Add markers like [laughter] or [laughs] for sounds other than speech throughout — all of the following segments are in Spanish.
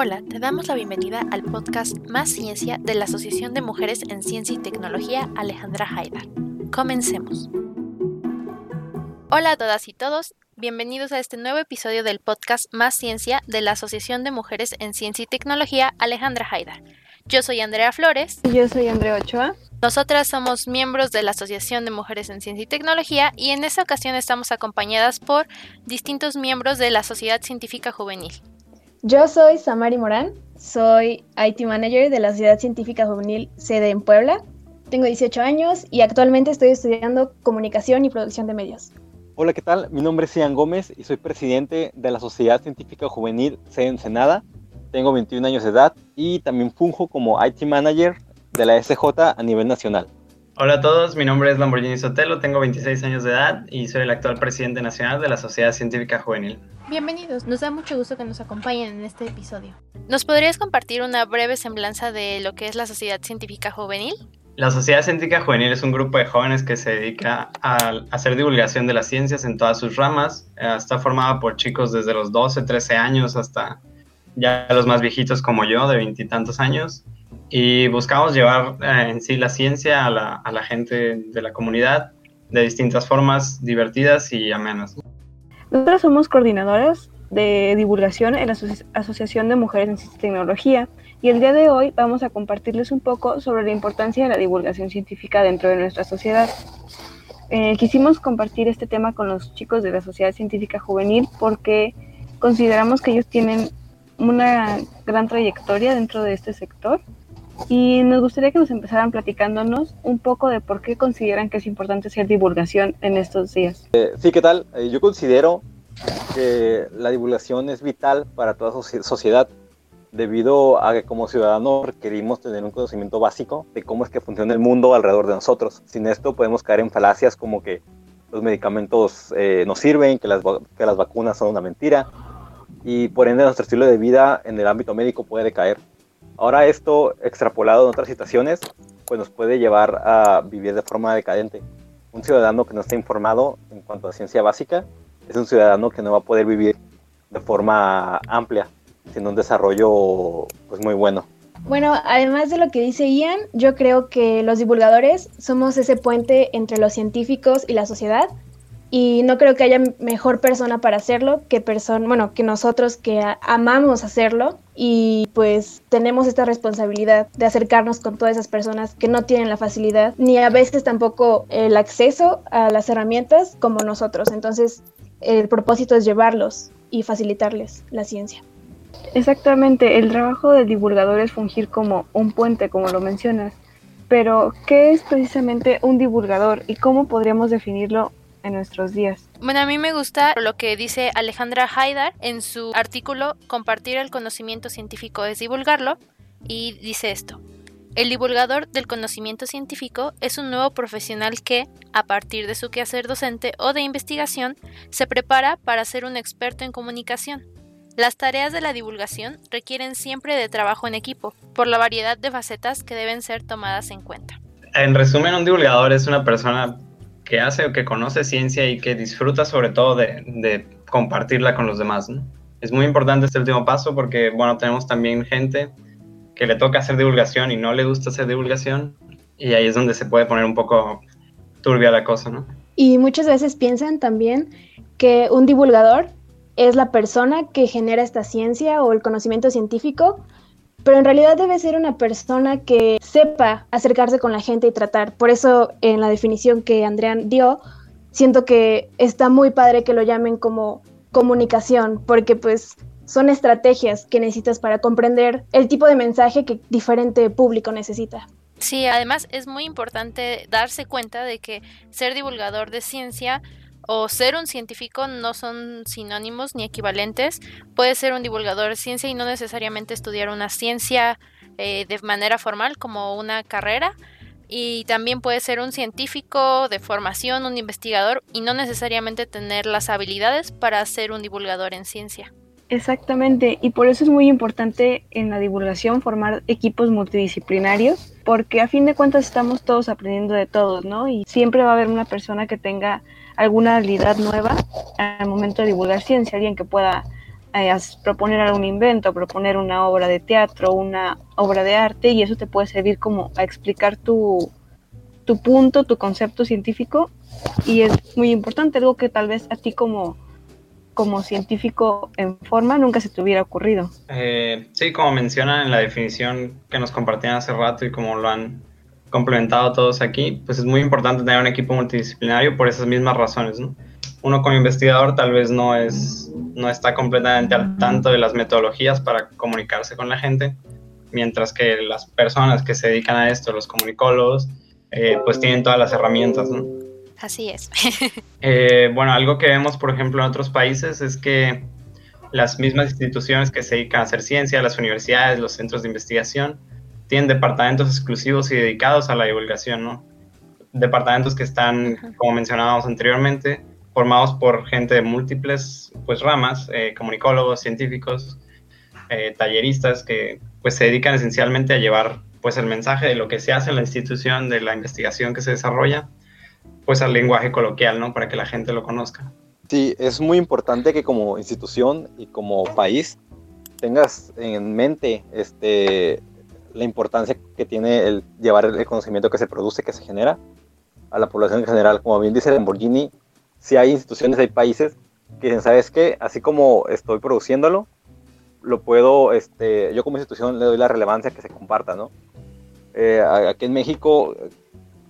Hola, te damos la bienvenida al podcast Más Ciencia de la Asociación de Mujeres en Ciencia y Tecnología Alejandra Haidar. Comencemos. Hola a todas y todos, bienvenidos a este nuevo episodio del podcast Más Ciencia de la Asociación de Mujeres en Ciencia y Tecnología Alejandra Haidar. Yo soy Andrea Flores. Y yo soy Andrea Ochoa. Nosotras somos miembros de la Asociación de Mujeres en Ciencia y Tecnología y en esta ocasión estamos acompañadas por distintos miembros de la Sociedad Científica Juvenil. Yo soy Samari Morán, soy IT Manager de la Sociedad Científica Juvenil sede en Puebla. Tengo 18 años y actualmente estoy estudiando comunicación y producción de medios. Hola, ¿qué tal? Mi nombre es Ian Gómez y soy presidente de la Sociedad Científica Juvenil sede en Senada. Tengo 21 años de edad y también funjo como IT Manager de la SJ a nivel nacional. Hola a todos, mi nombre es Lamborghini Sotelo, tengo 26 años de edad y soy el actual presidente nacional de la Sociedad Científica Juvenil. Bienvenidos, nos da mucho gusto que nos acompañen en este episodio. ¿Nos podrías compartir una breve semblanza de lo que es la Sociedad Científica Juvenil? La Sociedad Científica Juvenil es un grupo de jóvenes que se dedica a hacer divulgación de las ciencias en todas sus ramas. Eh, está formada por chicos desde los 12, 13 años hasta ya los más viejitos como yo, de veintitantos años y buscamos llevar eh, en sí la ciencia a la, a la, gente de la comunidad de distintas formas divertidas y amenas. Nosotros somos coordinadoras de divulgación en la Asociación de Mujeres en Ciencia y Tecnología y el día de hoy vamos a compartirles un poco sobre la importancia de la divulgación científica dentro de nuestra sociedad. Eh, quisimos compartir este tema con los chicos de la Sociedad Científica Juvenil porque consideramos que ellos tienen una gran trayectoria dentro de este sector y nos gustaría que nos empezaran platicándonos un poco de por qué consideran que es importante hacer divulgación en estos días. Eh, sí, ¿qué tal? Eh, yo considero que la divulgación es vital para toda sociedad debido a que como ciudadanos requerimos tener un conocimiento básico de cómo es que funciona el mundo alrededor de nosotros. Sin esto podemos caer en falacias como que los medicamentos eh, no sirven, que las, que las vacunas son una mentira y por ende nuestro estilo de vida en el ámbito médico puede decaer. Ahora esto, extrapolado en otras situaciones, pues nos puede llevar a vivir de forma decadente. Un ciudadano que no está informado en cuanto a ciencia básica es un ciudadano que no va a poder vivir de forma amplia, sin un desarrollo pues muy bueno. Bueno, además de lo que dice Ian, yo creo que los divulgadores somos ese puente entre los científicos y la sociedad y no creo que haya mejor persona para hacerlo que persona, bueno, que nosotros que amamos hacerlo y pues tenemos esta responsabilidad de acercarnos con todas esas personas que no tienen la facilidad ni a veces tampoco el acceso a las herramientas como nosotros. Entonces, el propósito es llevarlos y facilitarles la ciencia. Exactamente, el trabajo del divulgador es fungir como un puente, como lo mencionas. Pero, ¿qué es precisamente un divulgador y cómo podríamos definirlo en nuestros días. Bueno, a mí me gusta lo que dice Alejandra Haidar en su artículo Compartir el conocimiento científico es divulgarlo y dice esto. El divulgador del conocimiento científico es un nuevo profesional que, a partir de su quehacer docente o de investigación, se prepara para ser un experto en comunicación. Las tareas de la divulgación requieren siempre de trabajo en equipo, por la variedad de facetas que deben ser tomadas en cuenta. En resumen, un divulgador es una persona que hace o que conoce ciencia y que disfruta sobre todo de, compartirla con los demás. Es muy importante este último paso porque, bueno, tenemos también gente que le toca hacer divulgación y no le gusta hacer divulgación y ahí es donde se puede poner un poco turbia la cosa, ¿no? Y muchas veces piensan también que un divulgador es la persona que genera esta ciencia o el conocimiento científico, pero en realidad debe ser una persona que sepa acercarse con la gente y tratar. Por eso en la definición que Andrean dio, siento que está muy padre que lo llamen como comunicación, porque pues son estrategias que necesitas para comprender el tipo de mensaje que diferente público necesita. Sí, además es muy importante darse cuenta de que ser divulgador de ciencia o ser un científico no son sinónimos ni equivalentes. Puede ser un divulgador de ciencia y no necesariamente estudiar una ciencia eh, de manera formal como una carrera. Y también puede ser un científico de formación, un investigador y no necesariamente tener las habilidades para ser un divulgador en ciencia. Exactamente, y por eso es muy importante en la divulgación formar equipos multidisciplinarios, porque a fin de cuentas estamos todos aprendiendo de todos, ¿no? Y siempre va a haber una persona que tenga alguna habilidad nueva al momento de divulgar ciencia, alguien que pueda eh, proponer algún invento, proponer una obra de teatro, una obra de arte, y eso te puede servir como a explicar tu, tu punto, tu concepto científico, y es muy importante, algo que tal vez a ti como como científico en forma nunca se te hubiera ocurrido. Eh, sí, como mencionan en la definición que nos compartían hace rato y como lo han complementado todos aquí, pues es muy importante tener un equipo multidisciplinario por esas mismas razones, ¿no? Uno como investigador tal vez no es no está completamente al tanto de las metodologías para comunicarse con la gente, mientras que las personas que se dedican a esto, los comunicólogos, eh, pues tienen todas las herramientas, ¿no? Así es. [laughs] Eh, bueno, algo que vemos, por ejemplo, en otros países es que las mismas instituciones que se dedican a hacer ciencia, las universidades, los centros de investigación, tienen departamentos exclusivos y dedicados a la divulgación, ¿no? Departamentos que están, como mencionábamos anteriormente, formados por gente de múltiples pues, ramas, eh, comunicólogos, científicos, eh, talleristas, que pues se dedican esencialmente a llevar pues el mensaje de lo que se hace en la institución, de la investigación que se desarrolla, pues al lenguaje coloquial, ¿no? Para que la gente lo conozca. Sí, es muy importante que como institución y como país tengas en mente este, la importancia que tiene el llevar el conocimiento que se produce, que se genera a la población en general. Como bien dice Lamborghini, si hay instituciones, hay países que dicen, ¿sabes qué? Así como estoy produciéndolo, lo puedo, este, yo como institución le doy la relevancia que se comparta, ¿no? Eh, aquí en México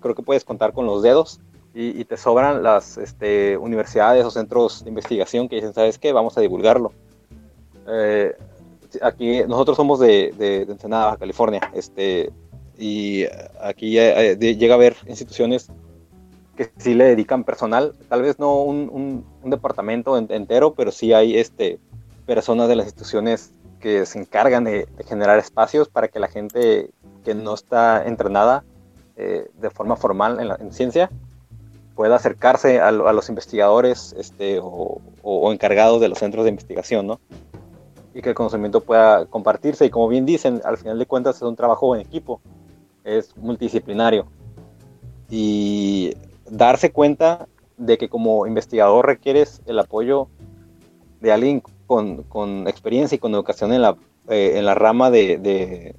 creo que puedes contar con los dedos y, te sobran las este, universidades o centros de investigación que dicen, ¿sabes qué? Vamos a divulgarlo. Eh, aquí nosotros somos de, de, California, este, y aquí llega a haber instituciones que sí le dedican personal, tal vez no un, departamento entero, pero sí hay este, personas de las instituciones que se encargan de, generar espacios para que la gente que no está entrenada eh, de forma formal en, la, en ciencia pueda acercarse a, los investigadores este, o, encargados de los centros de investigación, ¿no? Y que el conocimiento pueda compartirse. Y como bien dicen, al final de cuentas es un trabajo en equipo, es multidisciplinario. Y darse cuenta de que como investigador requieres el apoyo de alguien con, con experiencia y con educación en la, eh, en la rama de, de,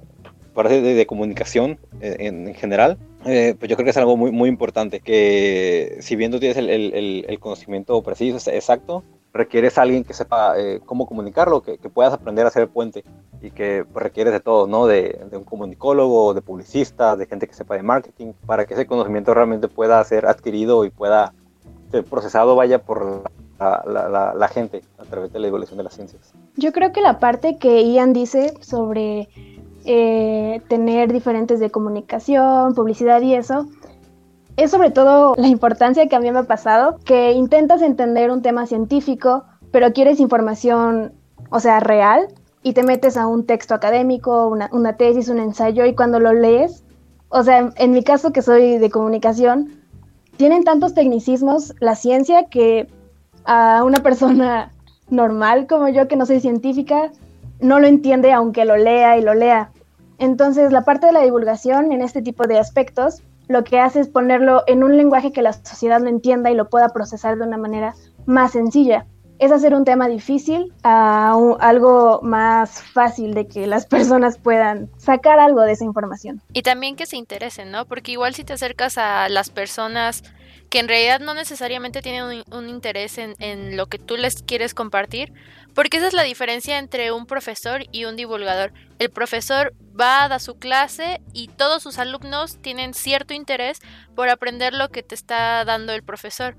de comunicación eh, en, en general, eh, pues yo creo que es algo muy, muy importante, que si bien tú tienes el, el, el conocimiento preciso, exacto, requieres a alguien que sepa eh, cómo comunicarlo, que, que, puedas aprender a hacer el puente y que pues, requieres de todo, ¿no? De, de, un comunicólogo, de publicista, de gente que sepa de marketing, para que ese conocimiento realmente pueda ser adquirido y pueda ser procesado, vaya, por la, la, la gente a través de la evolución de las ciencias. Yo creo que la parte que Ian dice sobre eh, tener diferentes de comunicación, publicidad y eso, es sobre todo la importancia que a mí me ha pasado, que intentas entender un tema científico, pero quieres información, o sea, real, y te metes a un texto académico, una, tesis, un ensayo, y cuando lo lees, o sea, en, mi caso que soy de comunicación, tienen tantos tecnicismos la ciencia que a una persona [laughs] normal como yo, que no soy científica, no lo entiende aunque lo lea y lo lea. Entonces, la parte de la divulgación en este tipo de aspectos lo que hace es ponerlo en un lenguaje que la sociedad lo entienda y lo pueda procesar de una manera más sencilla. Es hacer un tema difícil a algo más fácil de que las personas puedan sacar algo de esa información. Y también que se interesen, ¿no? Porque igual si te acercas a las personas que en realidad no necesariamente tienen un, interés en, en, lo que tú les quieres compartir, porque esa es la diferencia entre un profesor y un divulgador. El profesor va a dar su clase y todos sus alumnos tienen cierto interés por aprender lo que te está dando el profesor.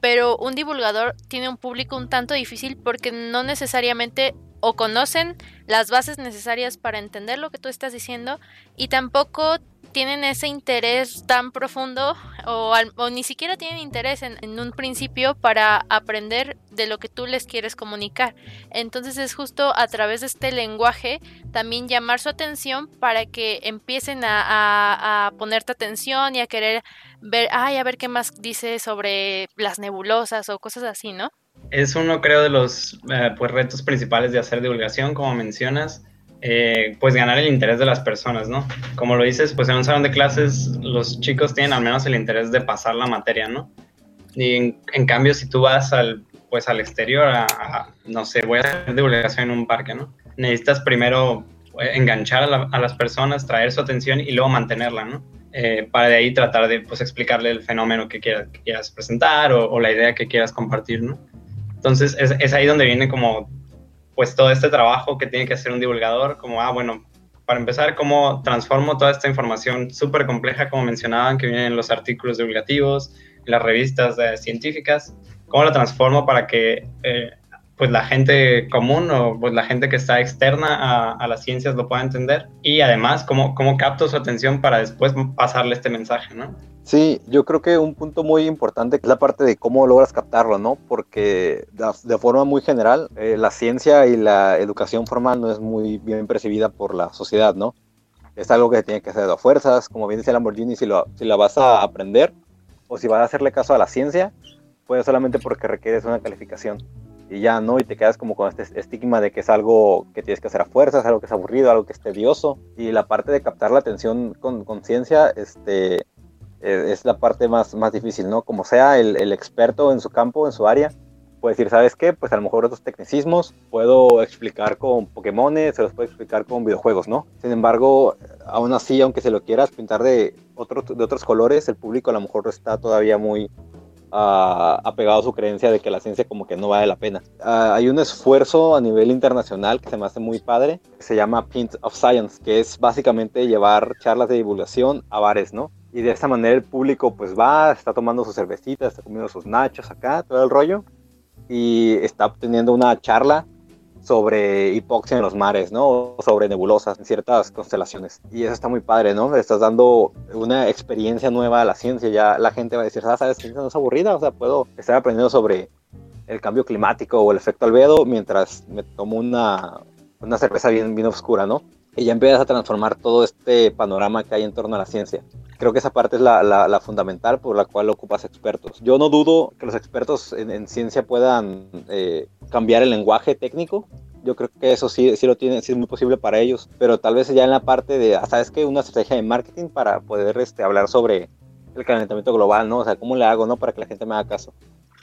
Pero un divulgador tiene un público un tanto difícil porque no necesariamente o conocen las bases necesarias para entender lo que tú estás diciendo y tampoco tienen ese interés tan profundo o, ni siquiera tienen interés en, un principio para aprender de lo que tú les quieres comunicar. Entonces es justo a través de este lenguaje también llamar su atención para que empiecen a ponerte atención y a querer ver, ay, a ver qué más dice sobre las nebulosas o cosas así, ¿no? Es uno, creo, de los eh, pues, retos principales de hacer divulgación, como mencionas, eh, pues ganar el interés de las personas, ¿no? Como lo dices, pues en un salón de clases los chicos tienen al menos el interés de pasar la materia, ¿no? Y en, cambio, si tú vas al, pues al exterior, a, no sé, voy a hacer divulgación en un parque, ¿no? Necesitas primero eh, enganchar a, las personas, traer su atención y luego mantenerla, ¿no? Eh, para de ahí tratar de pues, explicarle el fenómeno que quieras, presentar o, la idea que quieras compartir, ¿no? Entonces es, es, ahí donde viene como pues todo este trabajo que tiene que hacer un divulgador, como, ah, bueno, para empezar, cómo transformo toda esta información súper compleja, como mencionaban, que vienen en los artículos divulgativos, en las revistas científicas, cómo la transformo para que eh, pues la gente común o pues la gente que está externa a, las ciencias lo pueda entender y además cómo, cómo capto su atención para después pasarle este mensaje, ¿no? Sí, yo creo que un punto muy importante es la parte de cómo logras captarlo, ¿no? Porque de, forma muy general, eh, la ciencia y la educación formal no es muy bien percibida por la sociedad, ¿no? Es algo que tiene que hacer a fuerzas, como bien dice Lamborghini, si, lo, si la vas a aprender o si vas a hacerle caso a la ciencia, pues solamente porque requieres una calificación y ya, ¿no? Y te quedas como con este estigma de que es algo que tienes que hacer a fuerzas, algo que es aburrido, algo que es tedioso. Y la parte de captar la atención con conciencia, este, e, es la parte más, más difícil, ¿no? Como sea el, experto en su campo, en su área, puede decir, ¿sabes qué? Pues a lo mejor otros tecnicismos puedo explicar con Pokémon, se los puedo explicar con videojuegos, ¿no? Sin embargo, aún así, aunque se lo quieras pintar de, otros de otros colores, el público a lo mejor está todavía muy, ha pegado su creencia de que la ciencia como que no vale la pena. Ah, hay un esfuerzo a nivel internacional que se me hace muy padre, se llama Pint of Science, que es básicamente llevar charlas de divulgación a bares, ¿no? Y de esta manera el público pues va, está tomando sus cervecitas, está comiendo sus nachos acá, todo el rollo, y está obteniendo una charla sobre hipoxia en los mares, ¿no? Sobre nebulosas en ciertas constelaciones. Y eso está muy padre, ¿no? Le estás dando una experiencia nueva a la ciencia. Ya la gente va a decir, ah, ¿sabes? Ciencia no es aburrida. O sea, puedo estar aprendiendo sobre el cambio climático o el efecto albedo mientras me tomo una, una cerveza bien, bien oscura, ¿no? Y ya empiezas a transformar todo este panorama que hay en torno a la ciencia. Creo que esa parte es la, la, fundamental por la cual ocupas expertos. Yo no dudo que los expertos en, ciencia puedan eh, cambiar el lenguaje técnico. Yo creo que eso sí, sí lo tiene, sí es muy posible para ellos, pero tal vez ya en la parte de, ah, ¿sabes qué? Una estrategia de marketing para poder este, hablar sobre el calentamiento global, ¿no? O sea, ¿cómo le hago, no? Para que la gente me haga caso.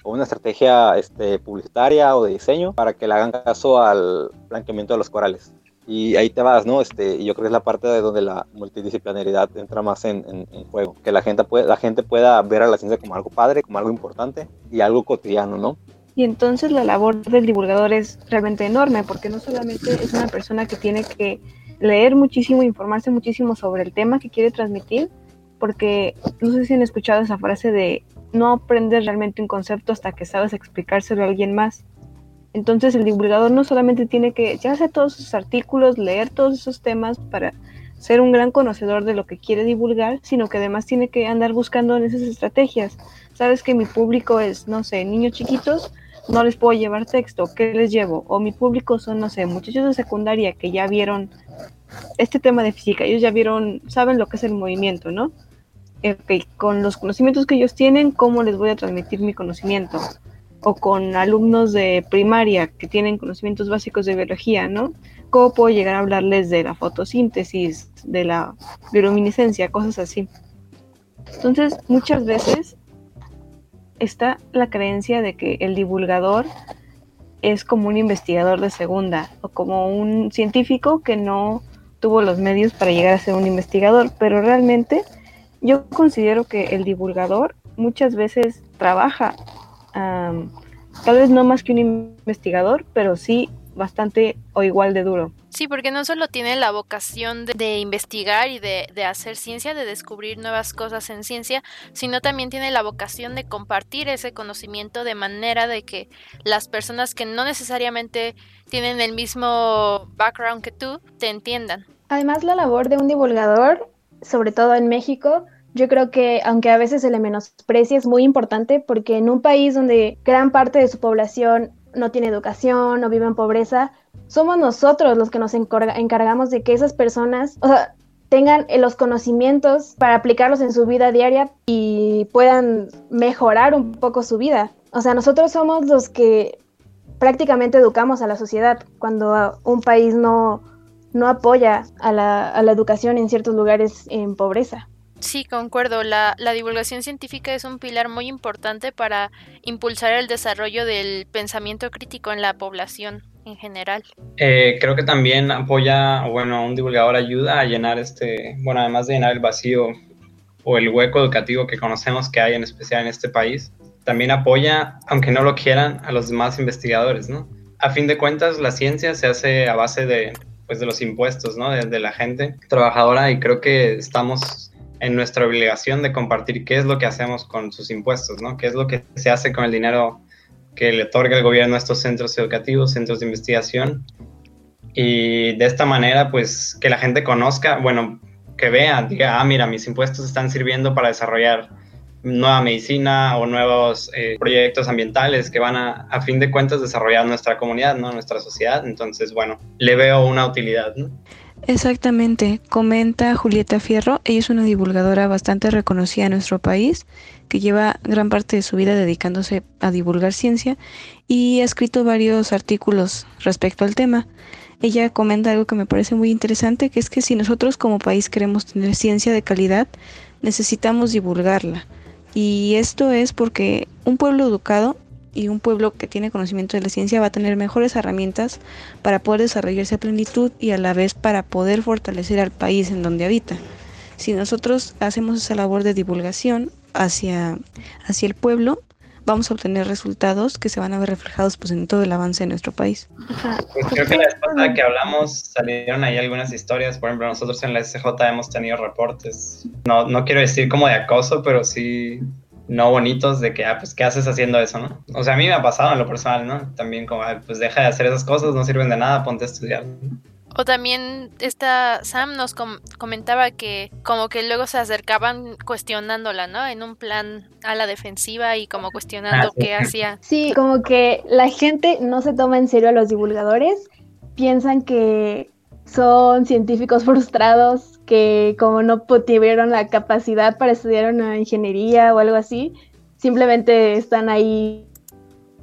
O una estrategia este, publicitaria o de diseño para que le hagan caso al blanqueamiento de los corales y ahí te vas, ¿no? Este, y yo creo que es la parte de donde la multidisciplinaridad entra más en, juego, que la gente, puede, la gente pueda ver a la ciencia como algo padre, como algo importante y algo cotidiano, ¿no? Y entonces la labor del divulgador es realmente enorme, porque no solamente es una persona que tiene que leer muchísimo, informarse muchísimo sobre el tema que quiere transmitir, porque no sé si han escuchado esa frase de no aprendes realmente un concepto hasta que sabes explicárselo a alguien más. Entonces el divulgador no solamente tiene que hacer todos sus artículos, leer todos esos temas para ser un gran conocedor de lo que quiere divulgar, sino que además tiene que andar buscando en esas estrategias. Sabes que mi público es, no sé, niños chiquitos, no les puedo llevar texto, ¿qué les llevo? O mi público son, no sé, muchachos de secundaria que ya vieron este tema de física, ellos ya vieron, saben lo que es el movimiento, ¿no? Ok, con los conocimientos que ellos tienen, ¿cómo les voy a transmitir mi conocimiento? O con alumnos de primaria que tienen conocimientos básicos de biología, ¿no? ¿Cómo puedo llegar a hablarles de la fotosíntesis, de la bioluminiscencia, cosas así? Entonces, muchas veces está la creencia de que el divulgador es como un investigador de segunda o como un científico que no tuvo los medios para llegar a ser un investigador, pero realmente yo considero que el divulgador muchas veces trabaja tal vez no más que un investigador, pero sí bastante o igual de duro. Sí, porque no solo tiene la vocación de, investigar y de, de, hacer ciencia, de descubrir nuevas cosas en ciencia, sino también tiene la vocación de compartir ese conocimiento de manera de que las personas que no necesariamente tienen el mismo background que tú te entiendan. Además, la labor de un divulgador, sobre todo en México, yo creo que aunque a veces se le menosprecia, es muy importante porque en un país donde gran parte de su población no tiene educación o vive en pobreza, somos nosotros los que nos encargamos de que esas personas tengan los conocimientos para aplicarlos en su vida diaria y puedan mejorar un poco su vida. O sea, nosotros somos los que prácticamente educamos a la sociedad cuando un país no, no apoya a la, a la educación en ciertos lugares en pobreza. Sí, concuerdo. La, la, divulgación científica es un pilar muy importante para impulsar el desarrollo del pensamiento crítico en la población en general. Eh, creo que también apoya, bueno, un divulgador ayuda a llenar este, bueno, además de llenar el vacío o el hueco educativo que conocemos que hay en especial en este país, también apoya, aunque no lo quieran, a los demás investigadores, ¿no? A fin de cuentas, la ciencia se hace a base de, pues, de los impuestos, ¿no? De, de la gente trabajadora y creo que estamos en nuestra obligación de compartir qué es lo que hacemos con sus impuestos, ¿no? ¿Qué es lo que se hace con el dinero que le otorga el gobierno a estos centros educativos, centros de investigación? Y de esta manera, pues, que la gente conozca, bueno, que vea, diga, ah, mira, mis impuestos están sirviendo para desarrollar nueva medicina o nuevos eh, proyectos ambientales que van a, a fin de cuentas, desarrollar nuestra comunidad, ¿no? nuestra sociedad. Entonces, bueno, le veo una utilidad. ¿no? Exactamente, comenta Julieta Fierro, ella es una divulgadora bastante reconocida en nuestro país, que lleva gran parte de su vida dedicándose a divulgar ciencia y ha escrito varios artículos respecto al tema. Ella comenta algo que me parece muy interesante, que es que si nosotros como país queremos tener ciencia de calidad, necesitamos divulgarla. Y esto es porque un pueblo educado y un pueblo que tiene conocimiento de la ciencia va a tener mejores herramientas para poder desarrollarse a plenitud y a la vez para poder fortalecer al país en donde habita. Si nosotros hacemos esa labor de divulgación hacia, hacia el pueblo, vamos a obtener resultados que se van a ver reflejados pues, en todo el avance de nuestro país. Pues creo que la vez pasada que hablamos salieron ahí algunas historias, por ejemplo, nosotros en la SJ hemos tenido reportes, no, no quiero decir como de acoso, pero sí no bonitos de que, ah, pues, ¿qué haces haciendo eso, no? O sea, a mí me ha pasado en lo personal, ¿no? También como, ah, pues, deja de hacer esas cosas, no sirven de nada, ponte a estudiar. O también esta Sam nos com comentaba que como que luego se acercaban cuestionándola, ¿no? En un plan a la defensiva y como cuestionando ah, sí. qué hacía. Sí, como que la gente no se toma en serio a los divulgadores, piensan que son científicos [laughs] frustrados que como no tuvieron la capacidad para estudiar una ingeniería o algo así, simplemente están ahí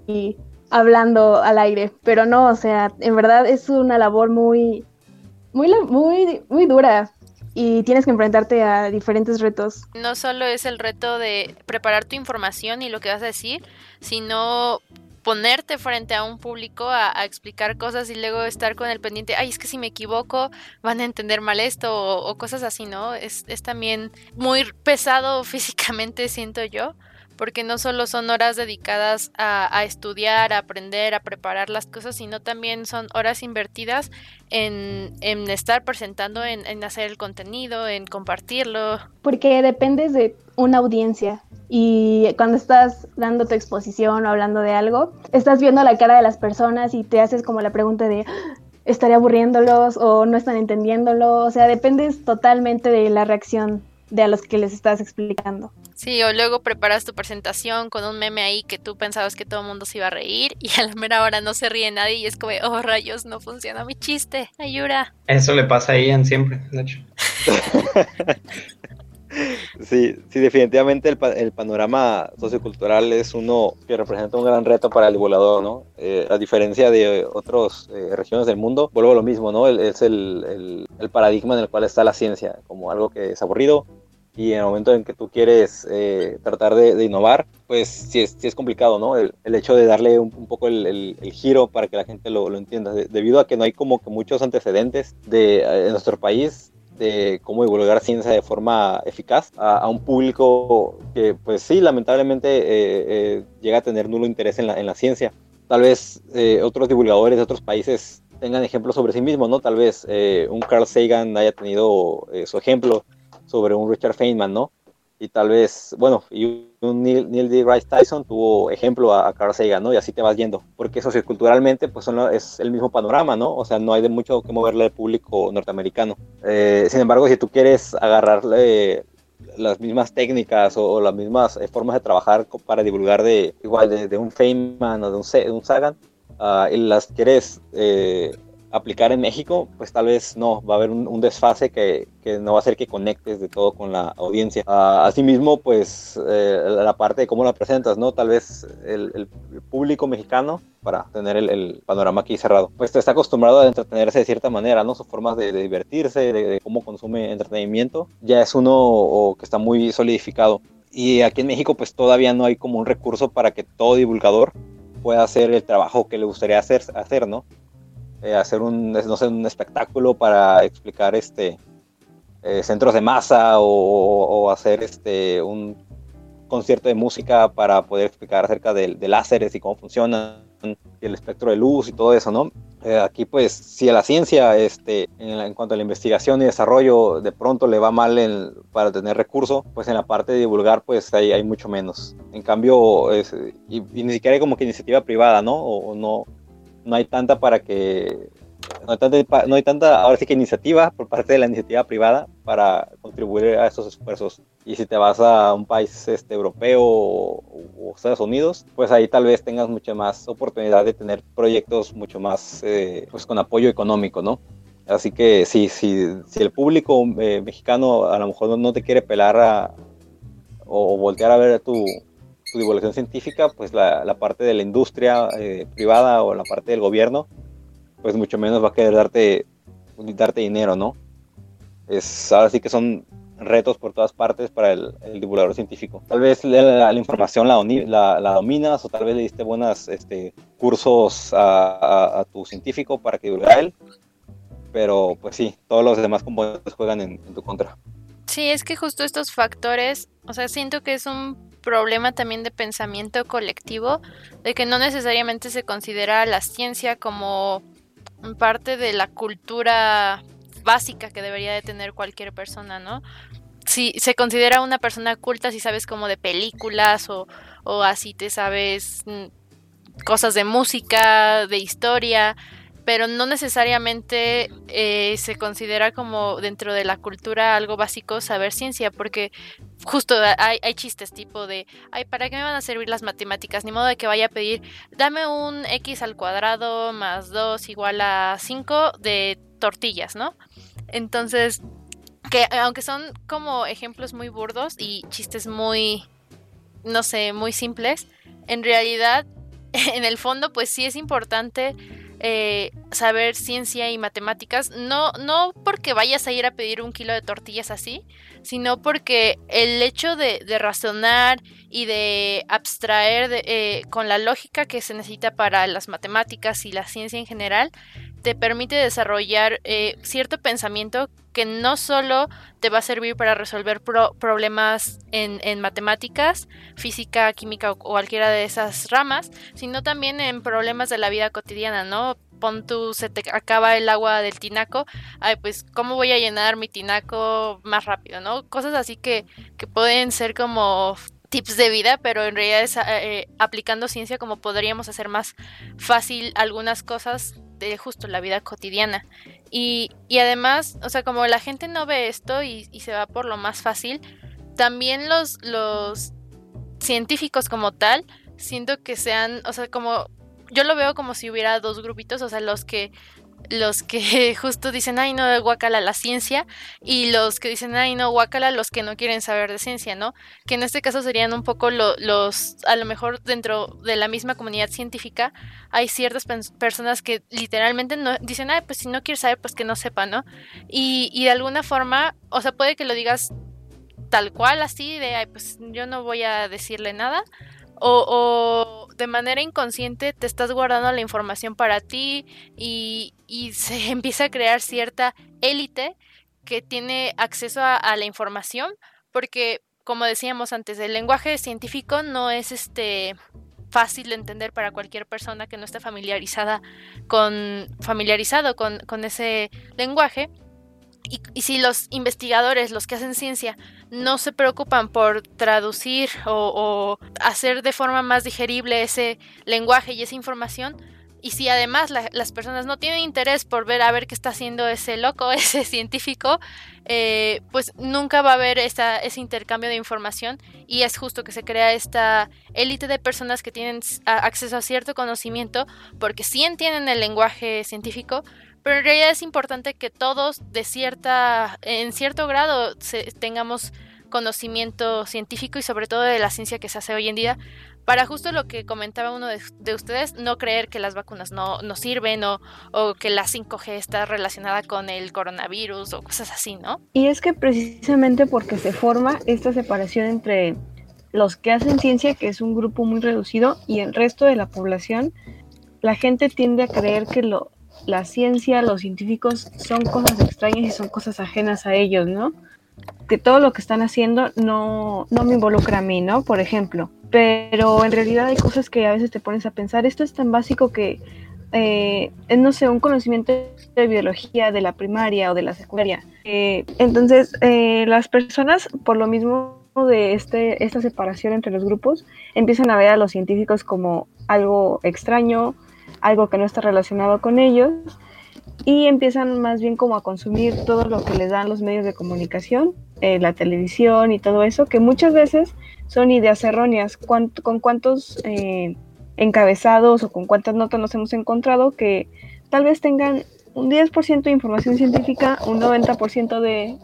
y hablando al aire, pero no, o sea, en verdad es una labor muy, muy, muy, muy dura y tienes que enfrentarte a diferentes retos. No solo es el reto de preparar tu información y lo que vas a decir, sino ponerte frente a un público a, a, explicar cosas y luego estar con el pendiente, ay, es que si me equivoco van a entender mal esto o, o cosas así, ¿no? Es, es también muy pesado [laughs] físicamente, siento yo, porque no solo son horas dedicadas a, estudiar, a aprender, a preparar las cosas, sino también son horas invertidas en, en estar presentando, en, en, hacer el contenido, en compartirlo. Porque dependes de una audiencia y cuando estás dando tu exposición o hablando de algo, estás viendo la cara de las personas y te haces como la pregunta de ¿estaré aburriéndolos o no están entendiéndolo? O sea, dependes totalmente de la reacción de a los que les estás explicando. Sí, o luego preparas tu presentación con un meme ahí que tú pensabas que todo el mundo se iba a reír y a la mera hora no se ríe nadie y es como, oh rayos, no funciona mi chiste, ayuda. Eso le pasa a Ian siempre, de hecho. [laughs] Sí, sí, definitivamente el, el, panorama sociocultural es uno que representa un gran reto para el divulgador, ¿no? Eh, a diferencia de otras eh, regiones del mundo, vuelvo a lo mismo, ¿no? El, es el, el, paradigma en el cual está la ciencia, como algo que es aburrido y en el momento en que tú quieres eh, tratar de, de, innovar, pues sí es, sí es complicado, ¿no? El, hecho de darle un, un poco el, giro para que la gente lo, lo entienda, de, debido a que no hay como que muchos antecedentes de, en nuestro país de cómo divulgar ciencia de forma eficaz a, a un público que, pues sí, lamentablemente eh, eh, llega a tener nulo interés en la, en la ciencia. Tal vez eh, otros divulgadores de otros países tengan ejemplos sobre sí mismos, ¿no? Tal vez eh, un Carl Sagan haya tenido su ejemplo sobre un Richard Feynman, ¿no? y tal vez, bueno, y un Neil, Neil deGrasse Tyson tuvo ejemplo a, a, Carl Sagan, ¿no? Y así te vas yendo, porque socioculturalmente pues son, es el mismo panorama, ¿no? O sea, no hay de mucho que moverle al público norteamericano. Eh, sin embargo, si tú quieres agarrarle las mismas técnicas o, o las mismas eh, formas de trabajar para divulgar de igual de, de, un Feynman o de un, de un Sagan, uh, y las quieres eh, aplicar en México, pues tal vez no, va a haber un, desfase que, no va a hacer que conectes de todo con la audiencia. Uh, asimismo, pues eh, la parte de cómo la presentas, ¿no? Tal vez el, público mexicano, para tener el, el, panorama aquí cerrado, pues está acostumbrado a entretenerse de cierta manera, ¿no? Sus formas de, divertirse, de, de, cómo consume entretenimiento, ya es uno que está muy solidificado. Y aquí en México, pues todavía no hay como un recurso para que todo divulgador pueda hacer el trabajo que le gustaría hacer ¿no? Eh, hacer un, no sé, un espectáculo para explicar este, eh, centros de masa o, hacer este, un concierto de música para poder explicar acerca de, de láseres y cómo funcionan y el espectro de luz y todo eso, ¿no? Eh, aquí pues si a la ciencia este, en, cuanto a la investigación y desarrollo de pronto le va mal para tener recursos, pues en la parte de divulgar pues hay, hay mucho menos. En cambio, y, ni siquiera hay como que iniciativa privada, ¿no? O no, no hay tanta para que no hay, tanta, no hay tanta, ahora sí que iniciativa por parte de la iniciativa privada para contribuir a esos esfuerzos. Y si te vas a un país este, europeo o, Estados Unidos, pues ahí tal vez tengas mucha más oportunidad de tener proyectos mucho más eh, pues con apoyo económico, ¿no? Así que sí, sí, si el público eh, mexicano a lo mejor no, te quiere pelar a, o voltear a ver tu, divulgación científica, pues la, la parte de la industria eh, privada o la parte del gobierno, pues mucho menos va a querer darte, darte dinero, ¿no? Es, ahora sí que son retos por todas partes para el, el divulgador científico. Tal vez la, la información la, la, la, dominas o tal vez le diste buenos este, cursos a, a, a, tu científico para que divulgara él, pero pues sí, todos los demás componentes juegan en, en tu contra. Sí, es que justo estos factores, o sea, siento que es un problema también de pensamiento colectivo, de que no necesariamente se considera la ciencia como parte de la cultura básica que debería de tener cualquier persona, ¿no? Si se considera una persona culta si sabes como de películas o, o así te sabes mm, cosas de música, de historia, pero no necesariamente eh, se considera como dentro de la cultura algo básico saber ciencia, porque justo hay, chistes tipo de, ay, ¿para qué me van a servir las matemáticas? Ni modo de que vaya a pedir, dame un x al cuadrado más 2 igual a 5 de tortillas, ¿no? Entonces, que aunque son como ejemplos muy burdos y chistes muy, no sé, muy simples, en realidad, [laughs] en el fondo, pues sí es importante eh, saber ciencia y matemáticas, no, no porque vayas a ir a pedir un kilo de tortillas así, sino porque el hecho de, de razonar y de abstraer de, eh, con la lógica que se necesita para las matemáticas y la ciencia en general, te permite desarrollar eh, cierto pensamiento que no solo te va a servir para resolver pro problemas en, matemáticas, física, química o, o, cualquiera de esas ramas, sino también en problemas de la vida cotidiana, ¿no? Pon tú, se te acaba el agua del tinaco, ay, pues, ¿cómo voy a llenar mi tinaco más rápido, no? Cosas así que, que pueden ser como tips de vida, pero en realidad es eh, aplicando ciencia como podríamos hacer más fácil algunas cosas de justo la vida cotidiana. Y, y además, o sea, como la gente no ve esto y, y, se va por lo más fácil, también los, los científicos como tal, siento que sean, o sea, como yo lo veo como si hubiera dos grupitos, o sea, los que los que [laughs] justo dicen, ay, no, guacala la ciencia, y los que dicen, ay, no, guacala los que no quieren saber de ciencia, ¿no? Que en este caso serían un poco lo, los, a lo mejor dentro de la misma comunidad científica, hay ciertas personas que literalmente no, dicen, ay, pues si no quieres saber, pues que no sepa, ¿no? Y, y de alguna forma, o sea, puede que lo digas tal cual, así, de, ay, pues yo no voy a decirle nada, o, de manera inconsciente te estás guardando la información para ti y, y se [laughs] empieza a crear cierta élite que tiene acceso a, la información porque como decíamos antes el lenguaje científico no es este fácil de entender para cualquier persona que no esté familiarizada con familiarizado con, con ese lenguaje y, si los investigadores, los que hacen ciencia, no se preocupan por traducir o, hacer de forma más digerible ese lenguaje y esa información, y si además la, las personas no tienen interés por ver a ver qué está haciendo ese loco, [laughs] ese científico, eh, pues nunca va a haber ese intercambio de información y es justo que se crea esta élite de personas que tienen acceso a cierto conocimiento porque sí entienden el lenguaje científico, pero en realidad es importante que todos de cierta, en cierto grado tengamos conocimiento científico y sobre todo de la ciencia que se hace hoy en día, para justo lo que comentaba uno de, ustedes, no creer que las vacunas no, no sirven o, o, que la 5G está relacionada con el coronavirus o cosas así, ¿no? Y es que precisamente porque se forma esta separación entre los que hacen ciencia, que es un grupo muy reducido, y el resto de la población, la gente tiende a creer que lo, la ciencia, los científicos son cosas extrañas y son cosas ajenas a ellos, ¿no? Que todo lo que están haciendo no, no me involucra a mí, ¿no? Por ejemplo, pero en realidad hay cosas que a veces te pones a pensar, esto es tan básico que, eh, no sé, un conocimiento de biología de la primaria o de la secundaria. Eh, entonces, eh, las personas, por lo mismo de este, esta separación entre los grupos, empiezan a ver a los científicos como algo extraño, algo que no está relacionado con ellos, y empiezan más bien como a consumir todo lo que les dan los medios de comunicación, la televisión y todo eso, que muchas veces son ideas erróneas. ¿Con cuántos eh, encabezados o con cuántas notas nos hemos encontrado que tal vez tengan un 10% de información científica, un 90% de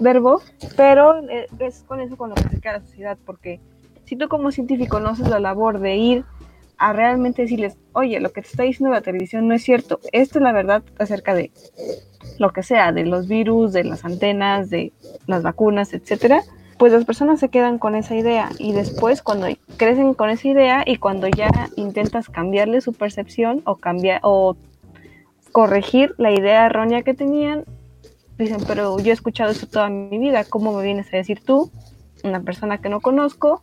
verbo, pero eh, es con eso con lo que se queda la sociedad, porque si tú como científico no haces la labor de ir a realmente decirles, oye, lo que te está diciendo la televisión no es cierto, esta es la verdad acerca de lo que sea, de los virus, de las antenas, de las vacunas, etcétera, pues las personas se quedan con esa idea y después cuando crecen con esa idea y cuando ya intentas cambiarle su percepción o cambiar o corregir la idea errónea que tenían, dicen, pero yo he escuchado eso toda mi vida, ¿cómo me vienes a decir tú, una persona que no conozco,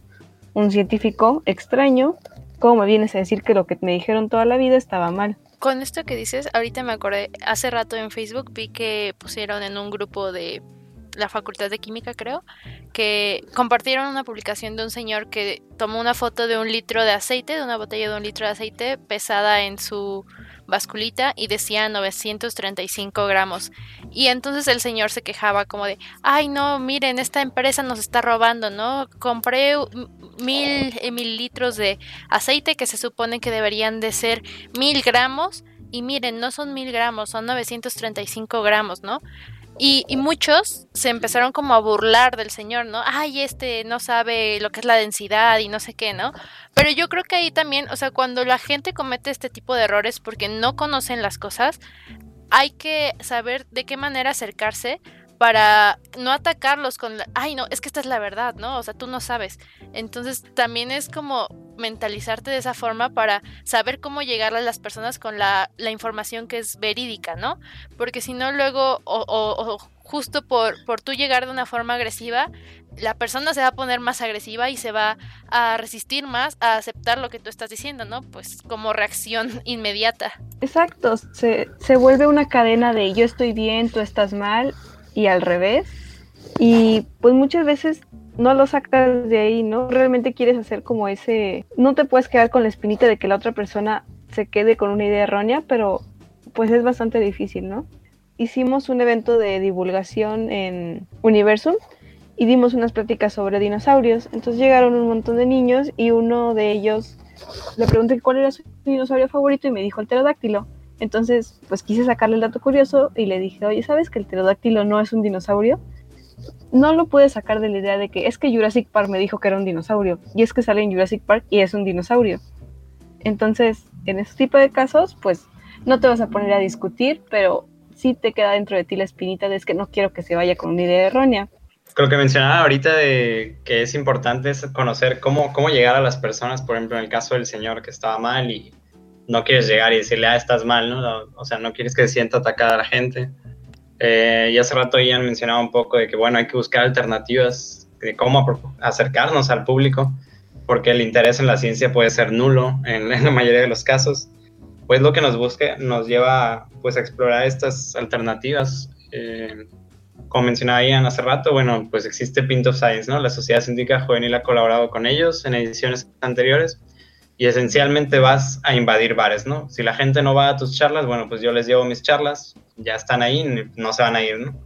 un científico extraño, cómo me vienes a decir que lo que me dijeron toda la vida estaba mal? Con esto que dices, ahorita me acordé, hace rato en Facebook vi que pusieron en un grupo de la Facultad de Química, creo, que compartieron una publicación de un señor que tomó una foto de un litro de aceite, de una botella de un litro de aceite pesada en su basculita y decía 935 gramos. Y entonces el señor se quejaba como de, ay no, miren, esta empresa nos está robando, ¿no? Compré mil eh, mililitros de aceite que se supone que deberían de ser mil gramos. Y miren, no son mil gramos, son 935 gramos, ¿no? Y, muchos se empezaron como a burlar del señor, ¿no? Ay, este no sabe lo que es la densidad y no sé qué, ¿no? Pero yo creo que ahí también, o sea, cuando la gente comete este tipo de errores porque no conocen las cosas, hay que saber de qué manera acercarse para no atacarlos con, la, ay no, es que esta es la verdad, ¿no? O sea, tú no sabes. Entonces también es como mentalizarte de esa forma para saber cómo llegarle a las personas con la, la información que es verídica, ¿no? Porque si no luego, o, o, justo por, por tú llegar de una forma agresiva, la persona se va a poner más agresiva y se va a resistir más a aceptar lo que tú estás diciendo, ¿no? Pues como reacción [laughs] inmediata. Exacto, se, se vuelve una cadena de yo estoy bien, tú estás mal y al revés. Y pues muchas veces no lo sacas de ahí, ¿no? Realmente quieres hacer como ese, no te puedes quedar con la espinita de que la otra persona se quede con una idea errónea, pero pues es bastante difícil, ¿no? Hicimos un evento de divulgación en Universum y dimos unas pláticas sobre dinosaurios. Entonces llegaron un montón de niños y uno de ellos le pregunté cuál era su dinosaurio favorito y me dijo el pterodáctilo. Entonces, pues quise sacarle el dato curioso y le dije, oye, ¿sabes que el pterodáctilo no es un dinosaurio? No lo pude sacar de la idea de que es que Jurassic Park me dijo que era un dinosaurio y es que sale en Jurassic Park y es un dinosaurio. Entonces, en ese tipo de casos, pues no te vas a poner a discutir, pero sí te queda dentro de ti la espinita de es que no quiero que se vaya con una idea errónea. Creo que mencionaba ahorita de que es importante conocer cómo, cómo llegar a las personas, por ejemplo, en el caso del señor que estaba mal y no quieres llegar y decirle, ah, estás mal, ¿no? O sea, no quieres que se sienta atacada la gente. Eh, y hace rato Ian mencionaba un poco de que, bueno, hay que buscar alternativas de cómo acercarnos al público, porque el interés en la ciencia puede ser nulo en, la mayoría de los casos. Pues lo que nos busque nos lleva pues, a explorar estas alternativas. Eh, como mencionaba Ian hace rato, bueno, pues existe Pint of Science, ¿no? La Sociedad Científica Juvenil ha colaborado con ellos en ediciones anteriores y esencialmente vas a invadir bares, ¿no? Si la gente no va a tus charlas, bueno, pues yo les llevo mis charlas, ya están ahí, no se van a ir, ¿no?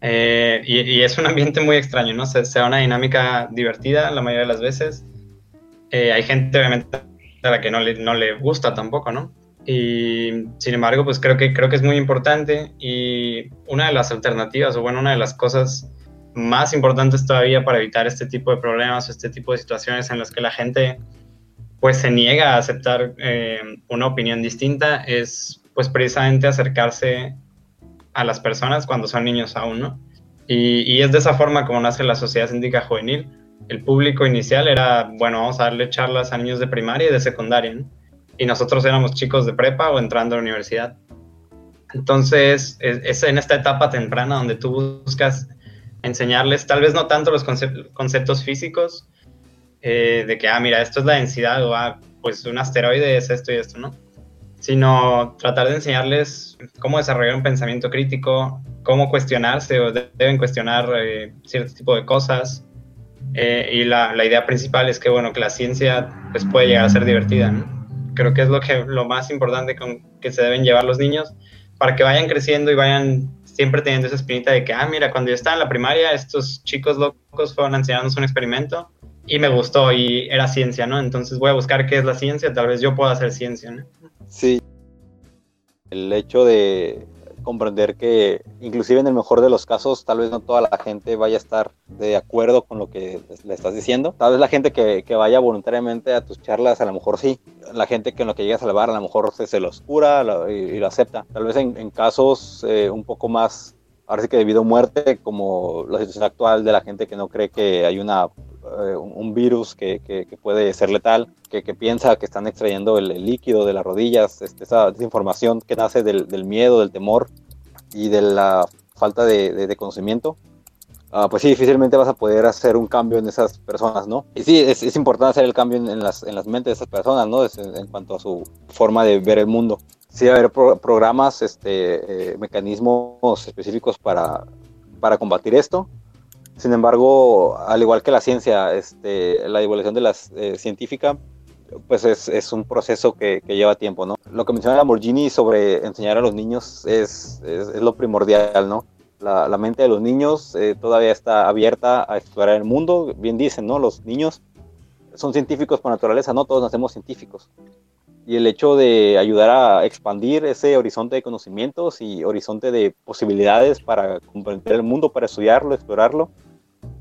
Eh, y, es un ambiente muy extraño, ¿no? Se, da una dinámica divertida la mayoría de las veces. Eh, hay gente, obviamente, a la que no le, no le gusta tampoco, ¿no? Y sin embargo, pues creo que, creo que es muy importante y una de las alternativas, o bueno, una de las cosas más importantes todavía para evitar este tipo de problemas, este tipo de situaciones en las que la gente pues se niega a aceptar eh, una opinión distinta, es pues precisamente acercarse a las personas cuando son niños aún, ¿no? Y, y es de esa forma como nace la sociedad síndica juvenil. El público inicial era, bueno, vamos a darle charlas a niños de primaria y de secundaria, ¿no? y nosotros éramos chicos de prepa o entrando a la universidad. Entonces, es, en esta etapa temprana donde tú buscas enseñarles, tal vez no tanto los conceptos físicos, eh, de que, ah, mira, esto es la densidad, o ah, pues un asteroide es esto y esto, ¿no? Sino tratar de enseñarles cómo desarrollar un pensamiento crítico, cómo cuestionarse o deben cuestionar eh, cierto tipo de cosas. Eh, y la, la, idea principal es que, bueno, que la ciencia pues, puede llegar a ser divertida, ¿no? creo que es lo, que, lo más importante con que se deben llevar los niños para que vayan creciendo y vayan siempre teniendo esa espinita de que, ah, mira, cuando yo estaba en la primaria, estos chicos locos fueron enseñándonos un experimento y me gustó y era ciencia, ¿no? Entonces voy a buscar qué es la ciencia, tal vez yo pueda hacer ciencia, ¿no? Sí. El hecho de comprender que inclusive en el mejor de los casos tal vez no toda la gente vaya a estar de acuerdo con lo que le estás diciendo. Tal vez la gente que, vaya voluntariamente a tus charlas a lo mejor sí. La gente que en lo que llega a salvar a lo mejor se, se lo oscura y, lo acepta. Tal vez en, en casos eh, un poco más ahora sí que debido a muerte, como la situación actual de la gente que no cree que hay una eh, un virus que, que, puede ser letal, que, que, piensa que están extrayendo el, líquido de las rodillas, este, esa desinformación que nace del, del, miedo, del temor y de la falta de, de, conocimiento, uh, pues sí, difícilmente vas a poder hacer un cambio en esas personas, ¿no? Y sí, es, es importante hacer el cambio en, en, las, en las mentes de esas personas, ¿no? En, en cuanto a su forma de ver el mundo. Sí, va a haber pro, programas, este, eh, mecanismos específicos para, para combatir esto, sin embargo, al igual que la ciencia, este, la divulgación de la eh, científica, pues es, un proceso que, lleva tiempo, ¿no? Lo que menciona Lamborghini sobre enseñar a los niños es, lo primordial, ¿no? La, la, mente de los niños eh, todavía está abierta a explorar el mundo, bien dicen, ¿no? Los niños son científicos por naturaleza, no todos nacemos científicos. Y el hecho de ayudar a expandir ese horizonte de conocimientos y horizonte de posibilidades para comprender el mundo, para estudiarlo, explorarlo,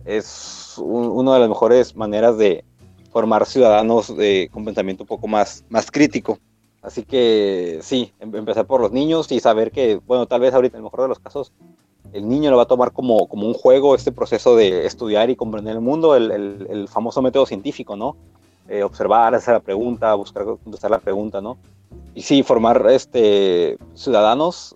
es un, una de las mejores maneras de formar ciudadanos de, con pensamiento un poco más, más crítico. Así que sí, em, empezar por los niños y saber que, bueno, tal vez ahorita en el mejor de los casos, el niño lo va a tomar como, como un juego, este proceso de estudiar y comprender el mundo, el, el, el famoso método científico, ¿no? Eh, observar, hacer la pregunta, buscar contestar la pregunta, ¿no? Y sí, formar este, ciudadanos,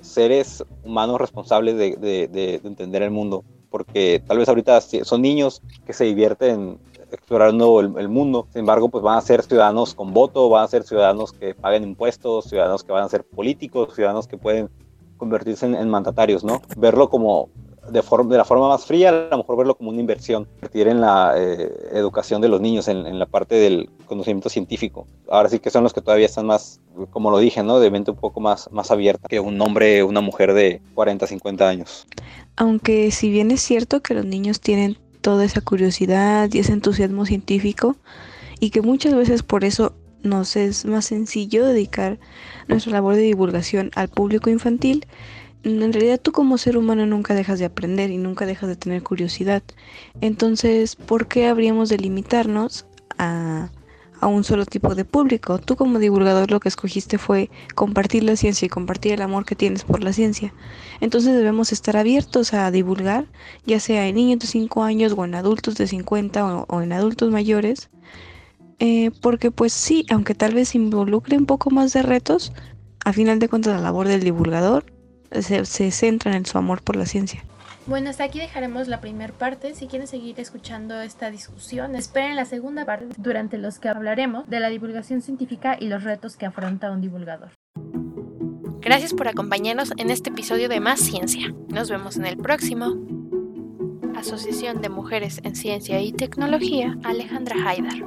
seres humanos responsables de, de, de, de entender el mundo porque tal vez ahorita son niños que se divierten explorando el, mundo. Sin embargo, pues van a ser ciudadanos con voto, van a ser ciudadanos que paguen impuestos, ciudadanos que van a ser políticos, ciudadanos que pueden convertirse en mandatarios, ¿no? Verlo como de, forma, de la forma más fría, a lo mejor verlo como una inversión, invertir en la eh, educación de los niños, en, en, la parte del conocimiento científico. Ahora sí que son los que todavía están más, como lo dije, ¿no? De mente un poco más, más abierta que un hombre, una mujer de 40, 50 años. Aunque si bien es cierto que los niños tienen toda esa curiosidad y ese entusiasmo científico, y que muchas veces por eso nos es más sencillo dedicar nuestra labor de divulgación al público infantil, en realidad tú como ser humano nunca dejas de aprender y nunca dejas de tener curiosidad. Entonces, ¿por qué habríamos de limitarnos a, a, un solo tipo de público? Tú como divulgador lo que escogiste fue compartir la ciencia y compartir el amor que tienes por la ciencia. Entonces debemos estar abiertos a divulgar, ya sea en niños de 5 años o en adultos de 50 o, en adultos mayores. Eh, porque pues sí, aunque tal vez involucre un poco más de retos, a final de cuentas la labor del divulgador se, se centran en su amor por la ciencia. Bueno, hasta aquí dejaremos la primera parte. Si quieren seguir escuchando esta discusión, esperen la segunda parte durante los que hablaremos de la divulgación científica y los retos que afronta un divulgador. Gracias por acompañarnos en este episodio de Más Ciencia. Nos vemos en el próximo. Asociación de Mujeres en Ciencia y Tecnología, Alejandra Haidar.